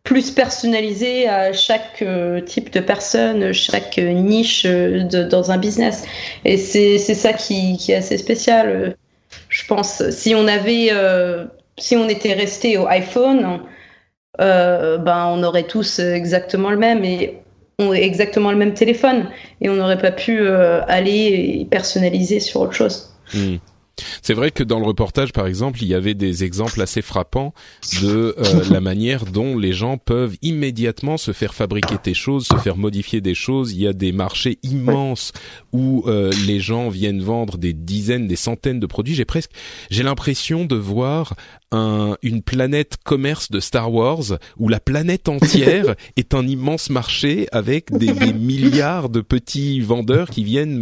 plus personnalisé à chaque type de personne, chaque niche dans un business. Et c'est ça qui, qui, est assez spécial, je pense. Si on avait, si on était resté au iPhone, ben on aurait tous exactement le même et ont exactement le même téléphone et on n'aurait pas pu aller personnaliser sur autre chose. Hmm. C'est vrai que dans le reportage, par exemple, il y avait des exemples assez frappants de euh, la manière dont les gens peuvent immédiatement se faire fabriquer des choses, se faire modifier des choses. Il y a des marchés immenses où euh, les gens viennent vendre des dizaines, des centaines de produits. J'ai presque, j'ai l'impression de voir un, une planète commerce de Star Wars où la planète entière est un immense marché avec des, des, milliards de petits vendeurs qui viennent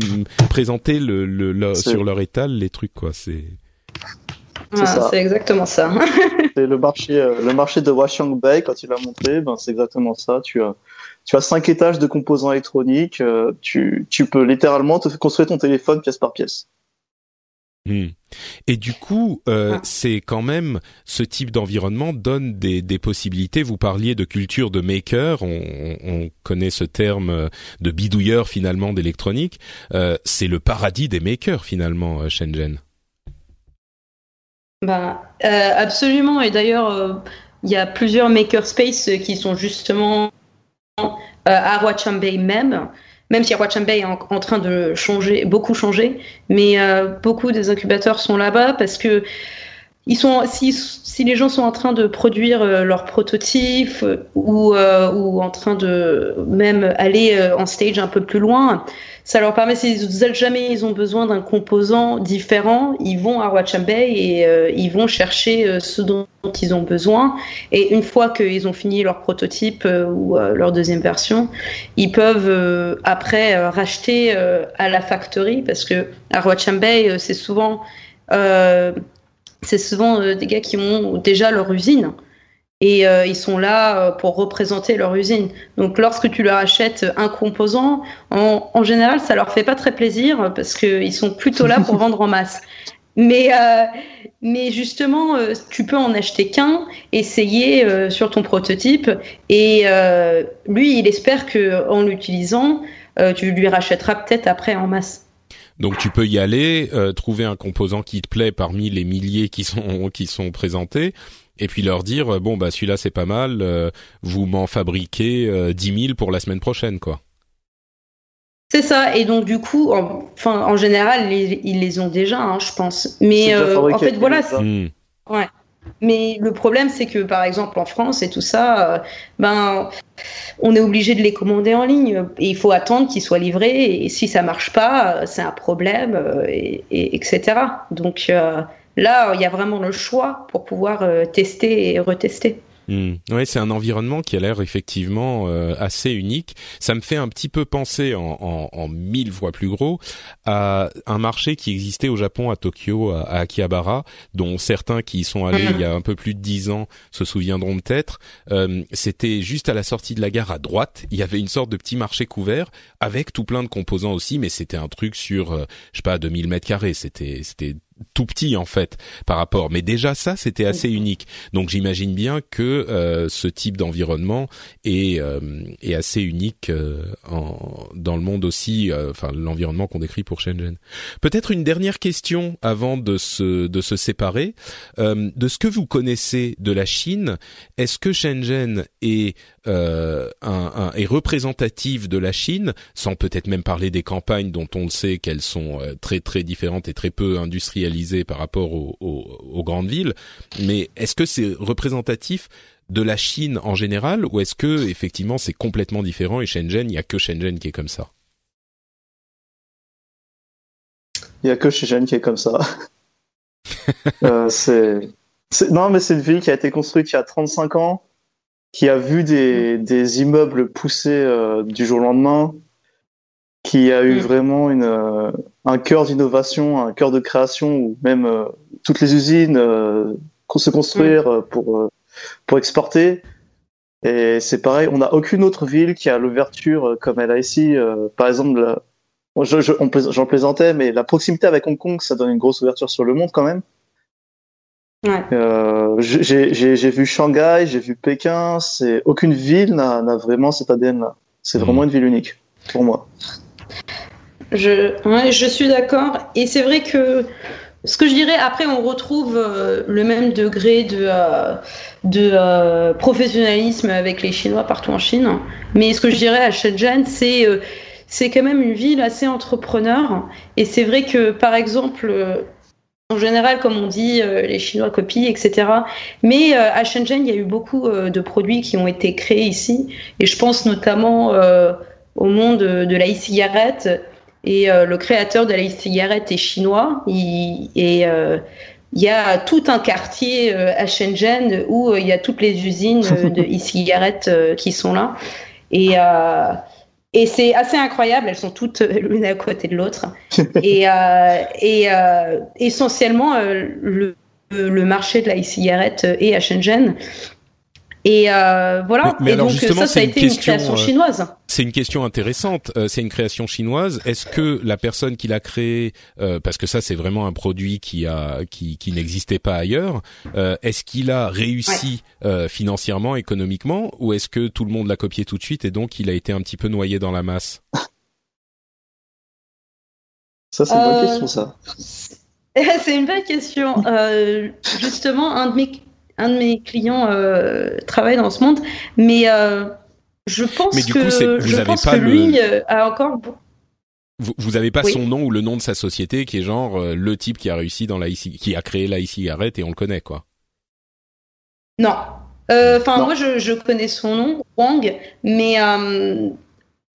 présenter le, le, sur leur étal les trucs quoi. C'est c'est exactement ça. c'est le marché, euh, le marché de Washington Bay quand il a montré, ben c'est exactement ça. Tu as, tu as cinq étages de composants électroniques. Euh, tu, tu peux littéralement te construire ton téléphone pièce par pièce. Hmm. Et du coup, euh, ah. c'est quand même ce type d'environnement donne des, des, possibilités. Vous parliez de culture de maker, on, on connaît ce terme euh, de bidouilleur finalement d'électronique. Euh, c'est le paradis des makers finalement, Shenzhen. Bah, euh, absolument. Et d'ailleurs, il y a plusieurs makerspaces qui sont justement à Huachanbei même même si Huachambe est en, train de changer, beaucoup changer, mais euh, beaucoup des incubateurs sont là-bas parce que ils sont, si, si, les gens sont en train de produire euh, leurs prototypes ou, euh, ou en train de même aller en stage un peu plus loin, ça leur permet, si jamais ils ont besoin d'un composant différent, ils vont à Watcham et euh, ils vont chercher euh, ce dont ils ont besoin. Et une fois qu'ils ont fini leur prototype euh, ou leur deuxième version, ils peuvent après racheter à la factory parce que à Watcham c'est souvent, c'est souvent des gars qui ont déjà leur usine et euh, ils sont là euh, pour représenter leur usine. Donc lorsque tu leur achètes un composant, en, en général, ça leur fait pas très plaisir parce qu'ils sont plutôt là pour vendre en masse. Mais, euh, mais justement, euh, tu peux en acheter qu'un, essayer euh, sur ton prototype, et lui, il espère que en l'utilisant, tu lui rachèteras peut-être après en masse. Donc tu peux y aller, trouver un composant qui te plaît parmi les milliers qui sont qui sont présentés, et puis leur dire euh, bon bah celui-là c'est pas mal, euh, vous m'en fabriquez euh, 10 000 pour la semaine prochaine quoi. C'est ça, et donc du coup, en, enfin en général, ils, les ont déjà, hein, je pense. Mais euh, en fait, voilà. Hmm. Ouais. Mais le problème, c'est que par exemple en France et tout ça, ben on est obligé de les commander en ligne et il faut attendre qu'ils soient livrés. Et si ça marche pas, c'est un problème, et, etc. Donc Là, il y a vraiment le choix pour pouvoir euh, tester et retester. Hmm. Oui, c'est un environnement qui a l'air effectivement euh, assez unique. Ça me fait un petit peu penser en, en, en, mille fois plus gros à un marché qui existait au Japon, à Tokyo, à, Akihabara, dont certains qui y sont allés il y a un peu plus de dix ans se souviendront peut-être. Euh, C'était juste à la sortie de la gare à droite. Il y avait une sorte de petit marché couvert avec tout plein de composants aussi, mais c'était un truc sur, euh, je sais pas, 2000 mètres carrés. C'était, c'était tout petit en fait par rapport. Mais déjà ça, c'était assez unique. Donc j'imagine bien que euh, ce type d'environnement est, euh, est assez unique euh, en, dans le monde aussi. Enfin l'environnement qu'on décrit pour Shenzhen. Peut-être une dernière question avant de se de se séparer. de ce que vous connaissez de la Chine, est-ce que Shenzhen est euh, est représentative de la Chine, sans peut-être même parler des campagnes dont on le sait qu'elles sont euh, très très différentes et très peu industrialisées par rapport aux, grandes villes. Mais est-ce que c'est représentatif de la Chine en général ou est-ce que effectivement c'est complètement différent et Shenzhen, il y a que Shenzhen qui est comme ça? Il y a que Shenzhen qui est comme ça. euh, non mais c'est une ville qui a été construite il y a 35 ans qui a vu des, mm. des immeubles pousser euh, du jour au lendemain, qui a eu mm. vraiment une, euh, un cœur d'innovation, un cœur de création, où même euh, toutes les usines se construire mm. pour, pour exporter. Et c'est pareil, on n'a aucune autre ville qui a l'ouverture comme elle a ici. par exemple, j'en je, plaisantais, mais la proximité avec Hong Kong, ça donne une grosse ouverture sur le monde quand même. Ouais. Euh, j'ai vu Shanghai, j'ai vu Pékin. C'est aucune ville n'a vraiment cet ADN-là. C'est Mhm. vraiment une ville unique pour moi. Je, ouais, je suis d'accord. Et c'est vrai que ce que je dirais, après, on retrouve euh, le même degré de, euh, de euh, professionnalisme avec les Chinois partout en Chine. Mais ce que je dirais à Shenzhen, c'est euh, c'est quand même une ville assez entrepreneur. Et c'est vrai que, par exemple, euh, en général, comme on dit, euh, les Chinois copient, etc. Mais euh, à Shenzhen, il y a eu beaucoup euh, de produits qui ont été créés ici. Et je pense notamment euh, au monde de, de la e-cigarette. Et euh, le créateur de la e-cigarette est chinois. Il- et euh, il y a tout un quartier euh, à Shenzhen où il y a toutes les usines de e-cigarettes qui sont là. Et, euh, et c'est assez incroyable. Elles sont toutes euh, l'une à côté de l'autre. et euh, et euh, essentiellement, le, le marché de la e-cigarette est à Shenzhen. Et euh, voilà. Mais- mais et alors, donc justement, ça, c'est ça a une été question, une création euh, chinoise. C'est une question intéressante. Euh, c'est une création chinoise. Est-ce que la personne qui l'a créé, euh, parce que ça c'est vraiment un produit qui a qui, qui n'existait pas ailleurs, euh, est-ce qu'il a réussi euh, financièrement, économiquement, ou est-ce que tout le monde l'a copié tout de suite et donc il a été un petit peu noyé dans la masse? Ça, c'est une bonne question, ça. C'est une belle question. Euh, justement, un de mes, un de mes clients euh, travaille dans ce monde, mais euh, je pense Mais du que, coup, vous je avez pense pas que le- lui euh, a encore. Vous, vous avez pas Oui. son nom ou le nom de sa société qui est genre euh, le type qui a réussi dans la qui a créé la e-cigarette et on le connaît quoi. Non. Enfin, moi, je, je connais son nom, Wang, mais euh,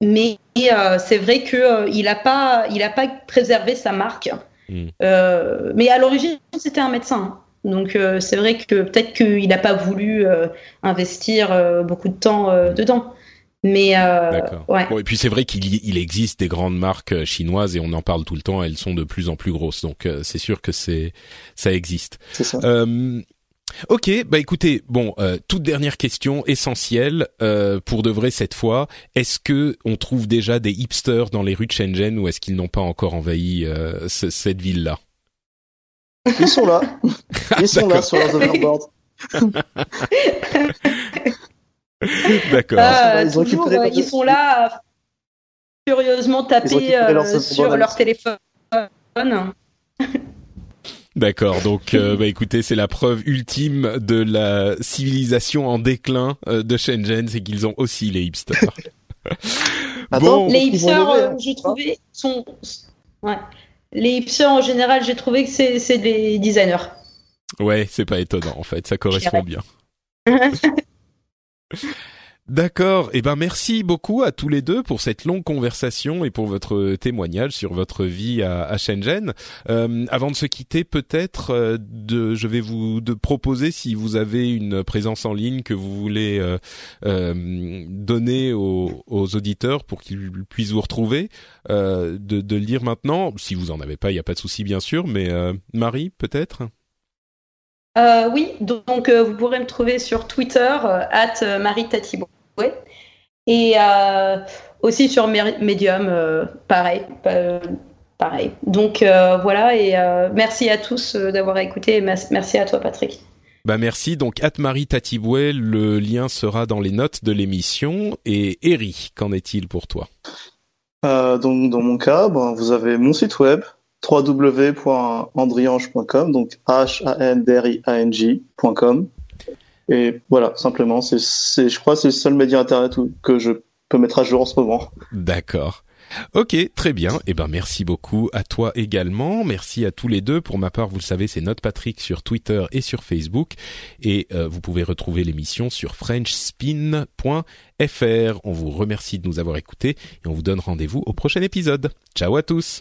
mais euh, c'est vrai que euh, il a pas, il a pas préservé sa marque. Hmm. Euh, mais à l'origine, c'était un médecin. Donc euh, c'est vrai que peut-être qu'il n'a pas voulu euh, investir euh, beaucoup de temps euh, dedans. Mais euh, ouais. Bon et puis c'est vrai qu'il y- il existe des grandes marques chinoises et on en parle tout le temps. Elles sont de plus en plus grosses, donc euh, c'est sûr que c'est ça existe. C'est ça. Euh, ok, bah écoutez, bon, euh, toute dernière question essentielle euh, pour de vrai cette fois. Est-ce que on trouve déjà des hipsters dans les rues de Shenzhen ou est-ce qu'ils n'ont pas encore envahi euh, ce- cette ville-là? Ils sont là. Ils sont là D'accord. sur leurs overboards. D'accord. Ah, Ils ont toujours, récupéré euh, ils sont là à furieusement Ils ont taper euh, sur leur téléphone. D'accord. Donc, euh, bah écoutez, c'est la preuve ultime de la civilisation en déclin euh, de Shenzhen, c'est qu'ils ont aussi les hipsters. Attends, bon, Les Ils hipsters, euh, hein. j'ai trouvé, sont. Ouais. Les hipsters en général, j'ai trouvé que c'est c'est des designers. ouais, c'est pas étonnant en fait, ça correspond bien. D'accord. Eh ben merci beaucoup à tous les deux pour cette longue conversation et pour votre témoignage sur votre vie à, à Shenzhen. Euh, avant de se quitter, peut-être, euh, je vais vous de proposer si vous avez une présence en ligne que vous voulez euh, donner aux, auditeurs pour qu'ils puissent vous retrouver, de, de le dire maintenant. Si vous en avez pas, il n'y a pas de souci bien sûr. Mais Marie, peut-être? Oui, donc vous pourrez me trouver sur Twitter, at Marie Tatiboué. Et euh, aussi sur Mer- Medium, euh, pareil. euh, pareil. Donc euh, voilà, et euh, merci à tous d'avoir écouté. Et merci à toi, Patrick. Bah merci. Donc Atmarie Tatiboué, le lien sera dans les notes de l'émission. Et Eri, qu'en est-il pour toi? Euh, donc, dans mon cas, ben, vous avez mon site web www.andriange.com, donc h-a-n-d-r-i-a-n-g.com. Et voilà, simplement, c'est, je crois c'est le seul média internet que je peux mettre à jour en ce moment. D'accord. Ok, très bien. Eh ben merci beaucoup à toi également. Merci à tous les deux. Pour ma part, vous le savez, c'est Note Patrick sur Twitter et sur Facebook. Et euh, vous pouvez retrouver l'émission sur frenchspin.fr. On vous remercie de nous avoir écoutés et on vous donne rendez-vous au prochain épisode. Ciao à tous.